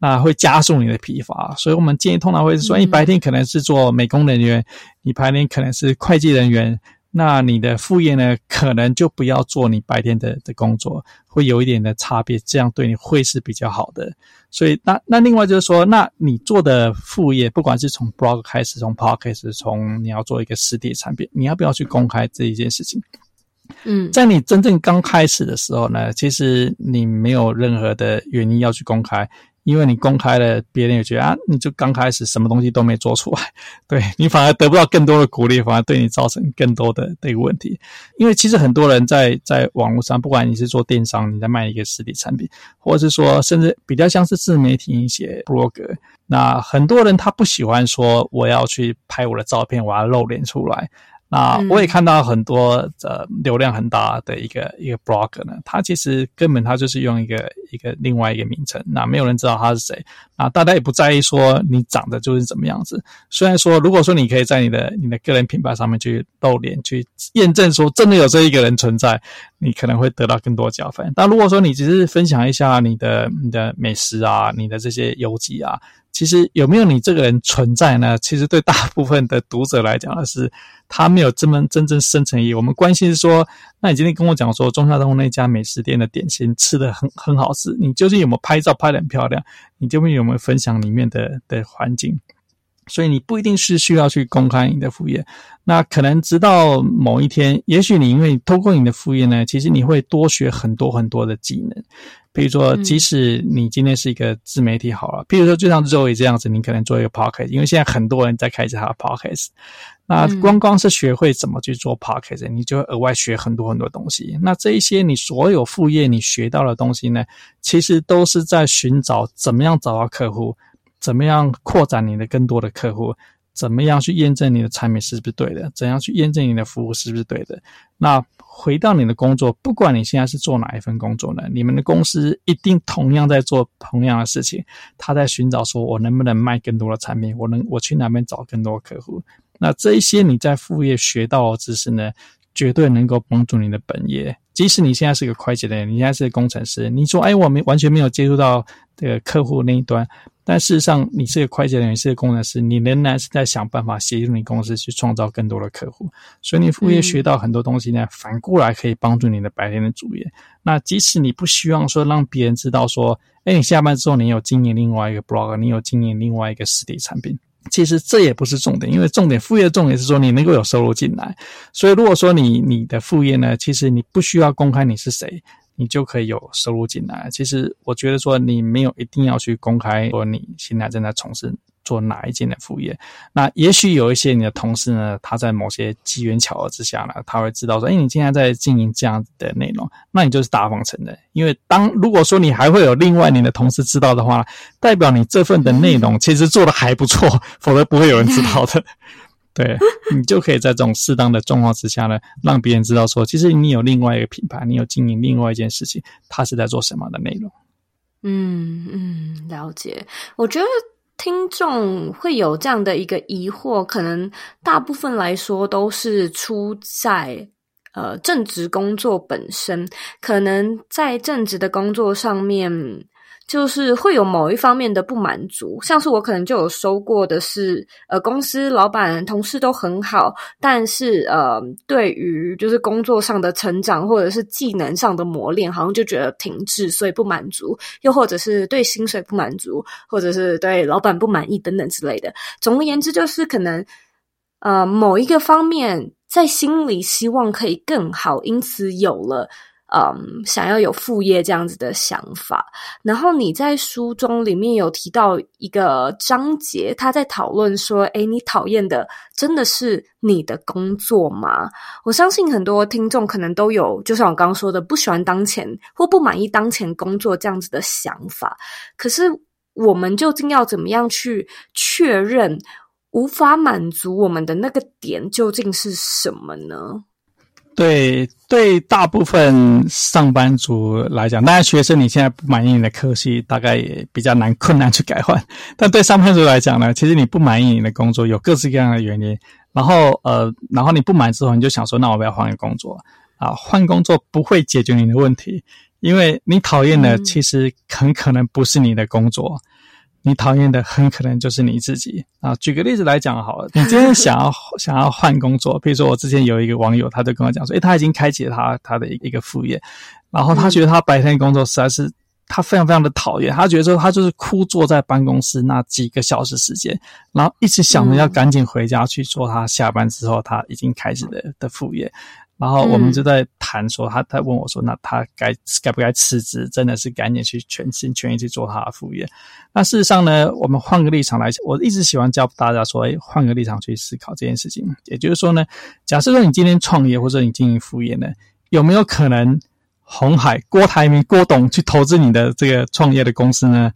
那会加速你的疲乏，所以我们建议通常会是说，你白天可能是做美工人员，你白天可能是会计人员，那你的副业呢，可能就不要做你白天的的工作，会有一点的差别，这样对你会是比较好的。所以那那另外就是说，那你做的副业，不管是从 blog 开始，从 podcast，从你要做一个实体产品，你要不要去公开这一件事情？嗯，在你真正刚开始的时候呢，其实你没有任何的原因要去公开。因为你公开了，别人也觉得啊，你就刚开始什么东西都没做出来，对，你反而得不到更多的鼓励，反而对你造成更多的这个问题。因为其实很多人在在网络上，不管你是做电商，你在卖一个实体产品，或者是说甚至比较像是自媒体一些 blogger，那很多人他不喜欢说我要去拍我的照片，我要露脸出来。那我也看到很多呃流量很大的一个一个 blogger 呢，他其实根本他就是用一个一个另外一个名称，那没有人知道他是谁，啊，大家也不在意说你长得就是怎么样子。虽然说如果说你可以在你的你的个人品牌上面去露脸，去验证说真的有这一个人存在，你可能会得到更多加分。但如果说你只是分享一下你的你的美食啊，你的这些游记啊。其实有没有你这个人存在呢？其实对大部分的读者来讲的是，他没有这么真正深层意义。我们关心是说，那你今天跟我讲说，中山东那家美食店的点心吃得很很好吃，你究竟有没有拍照拍得很漂亮？你究竟有没有分享里面的的环境？所以你不一定是需要去公开你的副业，那可能直到某一天，也许你因为透过你的副业呢，其实你会多学很多很多的技能。比如说，即使你今天是一个自媒体好了，比如说就像 Zoe 这样子，你可能做一个 Podcast，因为现在很多人在开始他的 Podcast，那光光是学会怎么去做 Podcast，你就会额外学很多很多东西。那这一些你所有副业你学到的东西呢，其实都是在寻找怎么样找到客户。怎么样扩展你的更多的客户？怎么样去验证你的产品是不是对的？怎样去验证你的服务是不是对的？那回到你的工作，不管你现在是做哪一份工作呢，你们的公司一定同样在做同样的事情。他在寻找说，我能不能卖更多的产品？我能我去哪边找更多客户？那这一些你在副业学到的知识呢，绝对能够帮助你的本业。即使你现在是个会计的人，你现在是个工程师，你说，哎，我没完全没有接触到这个客户那一端。但事实上，你是个会计人员，是个工程师，你仍然是在想办法协助你公司去创造更多的客户。所以，你副业学到很多东西呢，反过来可以帮助你的白天的主业。那即使你不希望说让别人知道说，哎，你下班之后你有经营另外一个 blog，你有经营另外一个实体产品，其实这也不是重点，因为重点副业的重点是说你能够有收入进来。所以，如果说你你的副业呢，其实你不需要公开你是谁。你就可以有收入进来。其实我觉得说，你没有一定要去公开说你现在正在从事做哪一件的副业。那也许有一些你的同事呢，他在某些机缘巧合之下呢，他会知道说，哎，你现在在经营这样子的内容，那你就是大方承认。因为当如果说你还会有另外你的同事知道的话，代表你这份的内容其实做得还不错，否则不会有人知道的。对，你就可以在这种适当的状况之下呢，让别人知道说，其实你有另外一个品牌，你有经营另外一件事情，他是在做什么的内容。嗯嗯，了解。我觉得听众会有这样的一个疑惑，可能大部分来说都是出在呃正职工作本身，可能在正职的工作上面。就是会有某一方面的不满足，像是我可能就有收过的是，呃，公司老板、同事都很好，但是呃，对于就是工作上的成长或者是技能上的磨练，好像就觉得停滞，所以不满足；又或者是对薪水不满足，或者是对老板不满意等等之类的。总而言之，就是可能呃某一个方面在心里希望可以更好，因此有了。嗯，想要有副业这样子的想法。然后你在书中里面有提到一个章节，他在讨论说：“诶，你讨厌的真的是你的工作吗？”我相信很多听众可能都有，就像我刚刚说的，不喜欢当前或不满意当前工作这样子的想法。可是我们究竟要怎么样去确认无法满足我们的那个点究竟是什么呢？对，对大部分上班族来讲，当然学生你现在不满意你的科系，大概也比较难困难去改换。但对上班族来讲呢，其实你不满意你的工作，有各式各样的原因。然后呃，然后你不满之后，你就想说，那我不要换个工作啊？换工作不会解决你的问题，因为你讨厌的其实很可能不是你的工作。你讨厌的很可能就是你自己啊！举个例子来讲好了，你今天想要 想要换工作，比如说我之前有一个网友，他就跟我讲说，诶，他已经开启了他他的一个副业，然后他觉得他白天工作实在是他非常非常的讨厌，他觉得说他就是枯坐在办公室那几个小时时间，然后一直想着要赶紧回家去做他下班之后他已经开始的的副业。然后我们就在谈说，他他问我说，那他该该不该辞职？真的是赶紧去全心全意去做他的副业？那事实上呢，我们换个立场来，我一直喜欢教大家说，哎，换个立场去思考这件事情。也就是说呢，假设说你今天创业或者你经营副业呢，有没有可能红海郭台铭郭董去投资你的这个创业的公司呢？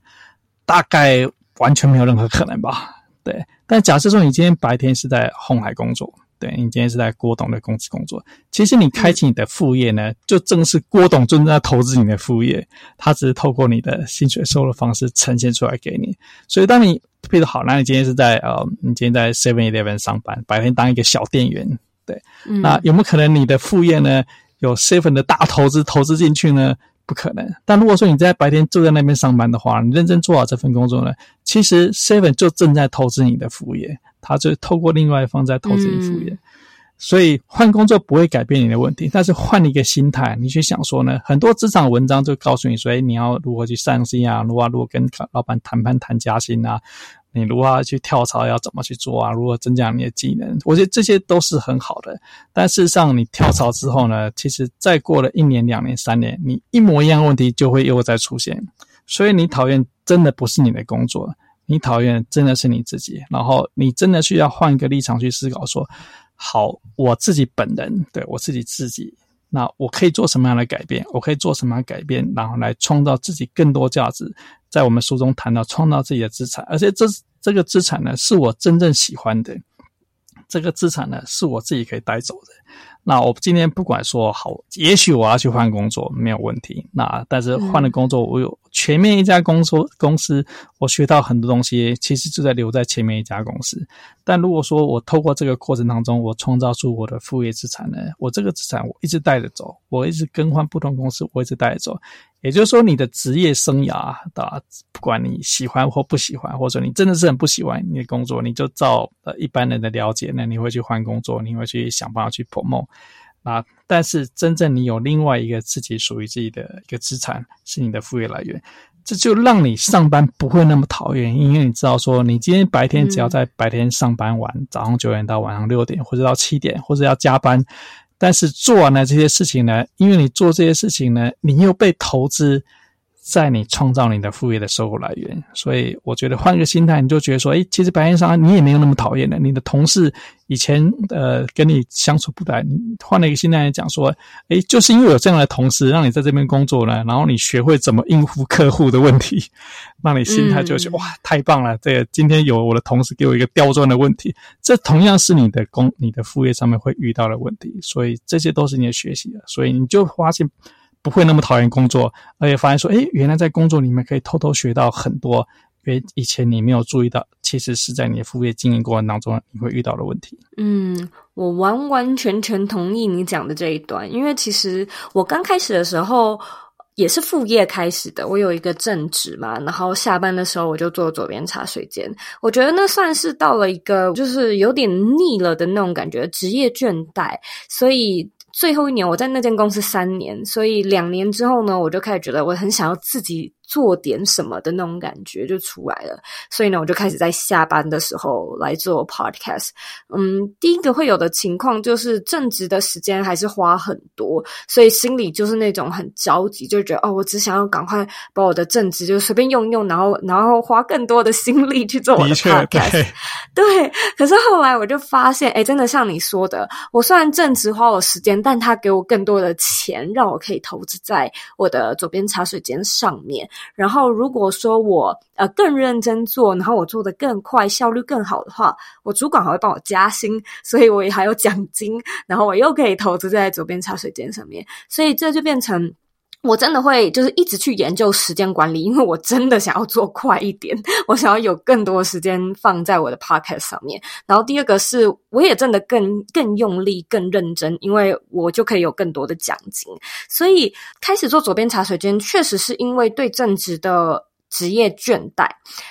大概完全没有任何可能吧？对。但假设说你今天白天是在红海工作。对，你今天是在郭董的公司工作，其实你开启你的副业呢，就正是郭董正在投资你的副业，他只是透过你的薪水收入方式呈现出来给你。所以，当你比如好，那你今天是在呃，你今天在 Seven Eleven 上班，白天当一个小店员，对，嗯、那有没有可能你的副业呢，有 Seven 的大投资投资进去呢？不可能。但如果说你在白天坐在那边上班的话，你认真做好这份工作呢，其实 Seven 就正在投资你的副业，他就透过另外一方在投资你副业。所以换工作不会改变你的问题，但是换一个心态，你去想说呢，很多职场文章就告诉你说，哎，你要如何去上心啊，如何如何跟老板谈判谈加薪啊，你如何去跳槽要怎么去做啊？如何增加你的技能？我觉得这些都是很好的。但事实上，你跳槽之后呢，其实再过了一年、两年、三年，你一模一样问题就会又再出现。所以你讨厌真的不是你的工作，你讨厌真的是你自己。然后你真的需要换一个立场去思考，说好，我自己本人对我自己自己。那我可以做什么样的改变？我可以做什么样的改变，然后来创造自己更多价值。在我们书中谈到创造自己的资产，而且这这个资产呢，是我真正喜欢的。这个资产呢，是我自己可以带走的。那我今天不管说好，也许我要去换工作没有问题。那但是换了工作，我有前面一家公司公司，我学到很多东西，其实就在留在前面一家公司。但如果说我透过这个过程当中，我创造出我的副业资产呢，我这个资产我一直带着走，我一直更换不同公司，我一直带着走。也就是说，你的职业生涯啊，不管你喜欢或不喜欢，或者你真的是很不喜欢你的工作，你就照呃一般人的了解那，你会去换工作，你会去想办法去 promote。啊！但是真正你有另外一个自己属于自己的一个资产，是你的副业来源，这就让你上班不会那么讨厌，因为你知道说，你今天白天只要在白天上班完，嗯、早上九点到晚上六点，或者到七点，或者要加班，但是做完了这些事情呢，因为你做这些事情呢，你又被投资。在你创造你的副业的收入来源，所以我觉得换个心态，你就觉得说，哎，其实白天上班你也没有那么讨厌的。你的同事以前呃跟你相处不来，你换了一个心态来讲说，哎，就是因为有这样的同事让你在这边工作呢，然后你学会怎么应付客户的问题，让你心态就觉得、嗯、哇，太棒了！这个今天有我的同事给我一个刁钻的问题，这同样是你的工、你的副业上面会遇到的问题，所以这些都是你的学习的，所以你就发现。不会那么讨厌工作，而且发现说，诶，原来在工作里面可以偷偷学到很多，因为以前你没有注意到，其实是在你的副业经营过程当中你会遇到的问题。嗯，我完完全全同意你讲的这一段，因为其实我刚开始的时候也是副业开始的，我有一个正职嘛，然后下班的时候我就做左边茶水间，我觉得那算是到了一个就是有点腻了的那种感觉，职业倦怠，所以。最后一年，我在那间公司三年，所以两年之后呢，我就开始觉得我很想要自己。做点什么的那种感觉就出来了，所以呢，我就开始在下班的时候来做 podcast。嗯，第一个会有的情况就是正职的时间还是花很多，所以心里就是那种很着急，就觉得哦，我只想要赶快把我的正职就随便用用，然后然后花更多的心力去做我的 podcast。对，对，可是后来我就发现，哎，真的像你说的，我虽然正职花我时间，但他给我更多的钱，让我可以投资在我的左边茶水间上面。然后，如果说我呃更认真做，然后我做得更快，效率更好的话，我主管还会帮我加薪，所以我也还有奖金，然后我又可以投资在左边茶水间上面，所以这就变成。我真的会就是一直去研究时间管理，因为我真的想要做快一点，我想要有更多时间放在我的 podcast 上面。然后第二个是，我也真的更更用力、更认真，因为我就可以有更多的奖金。所以开始做左边茶水间，确实是因为对正职的职业倦怠，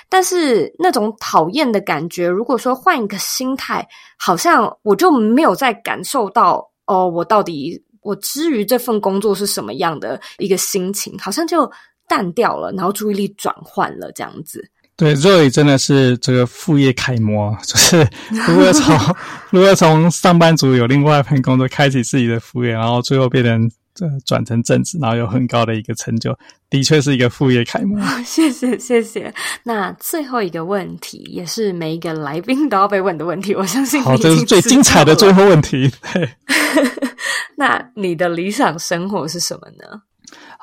但是那种讨厌的感觉，如果说换一个心态，好像我就没有再感受到哦，我到底。我之于这份工作是什么样的一个心情，好像就淡掉了，然后注意力转换了这样子。对，Roy 真的是这个副业楷模，就是如果从 如果从上班族有另外一份工作开启自己的副业，然后最后变成这转成正职，然后有很高的一个成就，的确是一个副业楷模。谢谢谢谢。那最后一个问题，也是每一个来宾都要被问的问题，我相信好，这是最精彩的最后问题。对。那你的理想生活是什么呢？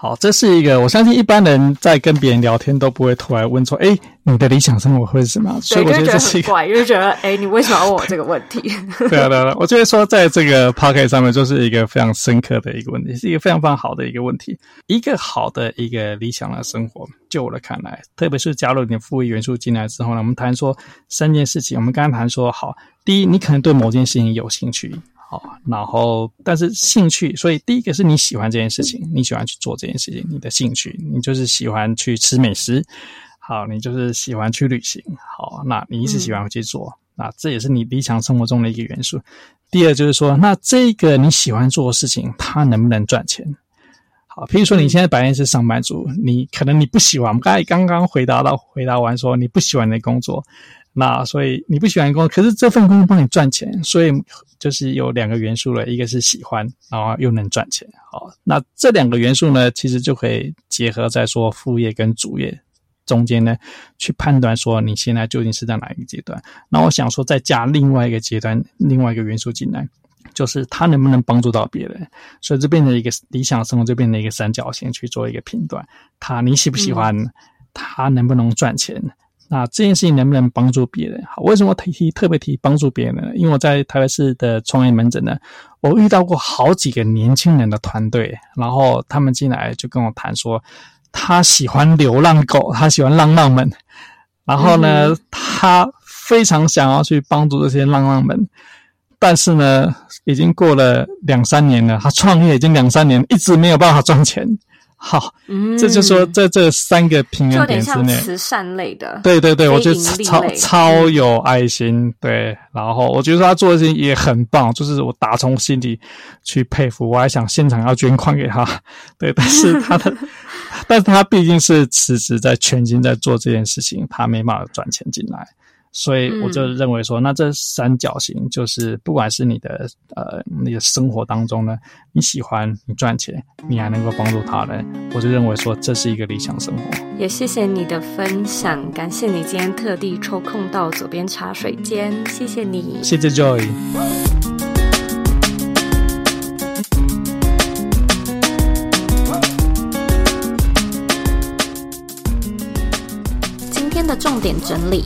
好，这是一个我相信一般人在跟别人聊天都不会突然问说：“哎，你的理想生活会是什么？”所以我觉得这是一个怪，就觉得：“哎，你为什么要问我这个问题？”对啊，对啊，我觉得说在这个 p o c k e t 上面就是一个非常深刻的一个问题，是一个非常非常好的一个问题。一个好的一个理想的生活，就我的看来，特别是加入你的富裕元素进来之后呢，我们谈说三件事情。我们刚刚谈说，好，第一，你可能对某件事情有兴趣。好，然后但是兴趣，所以第一个是你喜欢这件事情，你喜欢去做这件事情，你的兴趣，你就是喜欢去吃美食，好，你就是喜欢去旅行，好，那你一直喜欢去做，嗯、那这也是你理想生活中的一个元素。第二就是说，那这个你喜欢做的事情，它能不能赚钱？好，譬如说你现在白天是上班族，你可能你不喜欢，我们刚才刚刚回答到回答完说你不喜欢你的工作，那所以你不喜欢工作，可是这份工作帮你赚钱，所以就是有两个元素了，一个是喜欢，然后又能赚钱。好，那这两个元素呢，其实就可以结合在说副业跟主业中间呢，去判断说你现在究竟是在哪一个阶段。那我想说再加另外一个阶段，另外一个元素进来。就是他能不能帮助到别人，所以这变成一个理想生活，就变成一个三角形去做一个评断。他你喜不喜欢？他能不能赚钱？嗯、那这件事情能不能帮助别人？好，为什么提提特别提帮助别人呢？因为我在台北市的创业门诊呢，我遇到过好几个年轻人的团队，然后他们进来就跟我谈说，他喜欢流浪狗，他喜欢浪浪们，然后呢，嗯、他非常想要去帮助这些浪浪们。但是呢，已经过了两三年了，他创业已经两三年，一直没有办法赚钱。好，嗯，这就说在这三个平衡点之内，慈善类的，对对对，我觉得超超有爱心，对。然后我觉得他做的事情也很棒，就是我打从心底去佩服。我还想现场要捐款给他，对。但是他的，但是他毕竟是辞职在全心在做这件事情，他没办法赚钱进来。所以我就认为说，那这三角形就是，不管是你的呃你的生活当中呢，你喜欢你赚钱，你还能够帮助他人，我就认为说这是一个理想生活。也谢谢你的分享，感谢你今天特地抽空到左边茶水间，谢谢你，谢谢 Joy。今天的重点整理。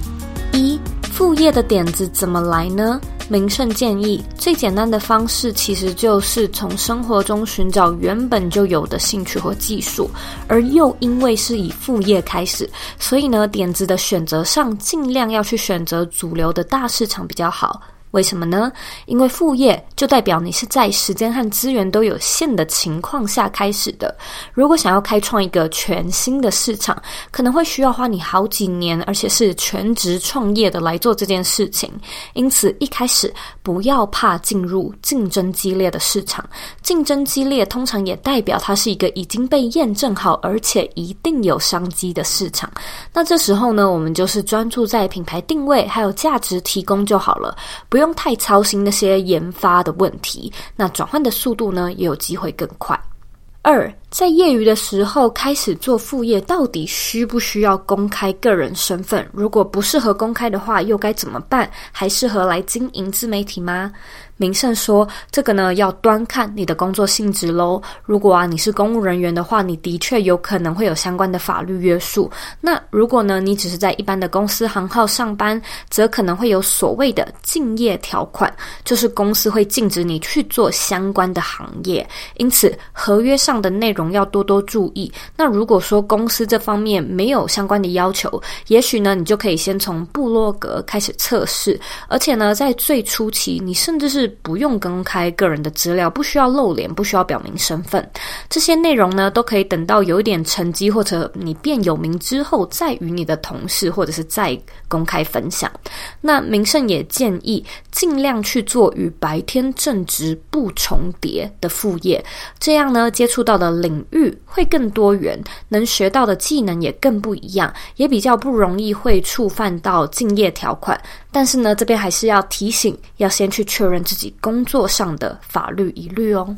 一、副业的点子怎么来呢？名胜建议最简单的方式其实就是从生活中寻找原本就有的兴趣和技术，而又因为是以副业开始，所以呢，点子的选择上尽量要去选择主流的大市场比较好。为什么呢？因为副业就代表你是在时间和资源都有限的情况下开始的。如果想要开创一个全新的市场，可能会需要花你好几年，而且是全职创业的来做这件事情。因此，一开始不要怕进入竞争激烈的市场。竞争激烈通常也代表它是一个已经被验证好，而且一定有商机的市场。那这时候呢，我们就是专注在品牌定位还有价值提供就好了，不用。太操心那些研发的问题，那转换的速度呢，也有机会更快。二，在业余的时候开始做副业，到底需不需要公开个人身份？如果不适合公开的话，又该怎么办？还适合来经营自媒体吗？明胜说：“这个呢，要端看你的工作性质喽。如果啊，你是公务人员的话，你的确有可能会有相关的法律约束。那如果呢，你只是在一般的公司行号上班，则可能会有所谓的竞业条款，就是公司会禁止你去做相关的行业。因此，合约上的内容要多多注意。那如果说公司这方面没有相关的要求，也许呢，你就可以先从部落格开始测试。而且呢，在最初期，你甚至是不用公开个人的资料，不需要露脸，不需要表明身份，这些内容呢，都可以等到有一点成绩或者你变有名之后，再与你的同事或者是再公开分享。那明胜也建议尽量去做与白天正职不重叠的副业，这样呢，接触到的领域会更多元，能学到的技能也更不一样，也比较不容易会触犯到竞业条款。但是呢，这边还是要提醒，要先去确认自己工作上的法律疑虑哦。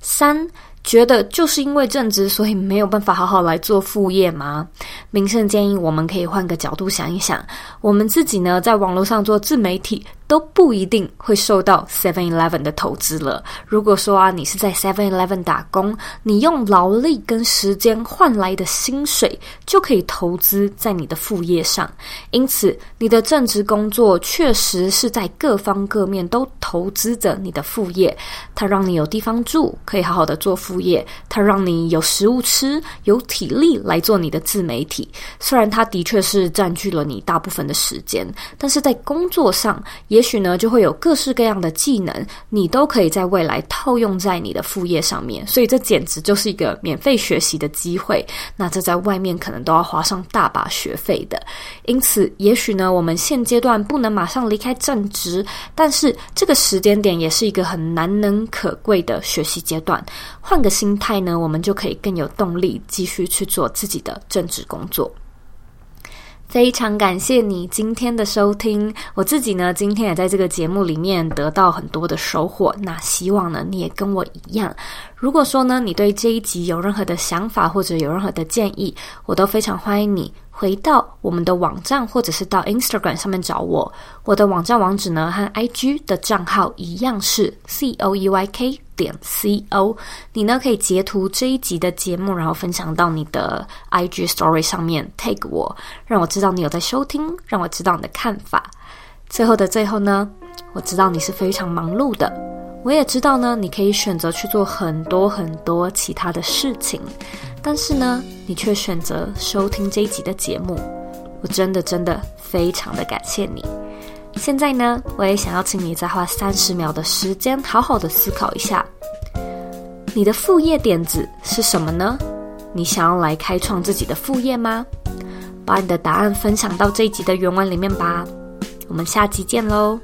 三。觉得就是因为正职，所以没有办法好好来做副业吗？明胜建议我们可以换个角度想一想，我们自己呢，在网络上做自媒体都不一定会受到 Seven Eleven 的投资了。如果说啊，你是在 Seven Eleven 打工，你用劳力跟时间换来的薪水就可以投资在你的副业上。因此，你的正职工作确实是在各方各面都投资着你的副业，它让你有地方住，可以好好的做副业。它让你有食物吃，有体力来做你的自媒体。虽然它的确是占据了你大部分的时间，但是在工作上，也也许呢就会有各式各样的技能，你都可以在未来套用在你的副业上面。所以这简直就是一个免费学习的机会。那这在外面可能都要花上大把学费的。因此，也许呢我们现阶段不能马上离开正职，但是这个时间点也是一个很难能可贵的学习阶段。换个心态呢，我们就可以更有动力继续去做自己的正职工作。非常感谢你今天的收听，我自己呢，今天也在这个节目里面得到很多的收获。那希望呢，你也跟我一样。如果说呢，你对这一集有任何的想法或者有任何的建议，我都非常欢迎你回到我们的网站，或者是到 Instagram 上面找我。我的网站网址呢，和 IG 的账号一样是 C O E Y K 点 C O。你呢，可以截图这一集的节目，然后分享到你的 IG Story 上面，tag 我，让我知道你有在收听，让我知道你的看法。最后的最后呢，我知道你是非常忙碌的。我也知道呢，你可以选择去做很多很多其他的事情，但是呢，你却选择收听这一集的节目。我真的真的非常的感谢你。现在呢，我也想要请你再花三十秒的时间，好好的思考一下，你的副业点子是什么呢？你想要来开创自己的副业吗？把你的答案分享到这一集的原文里面吧。我们下期见喽。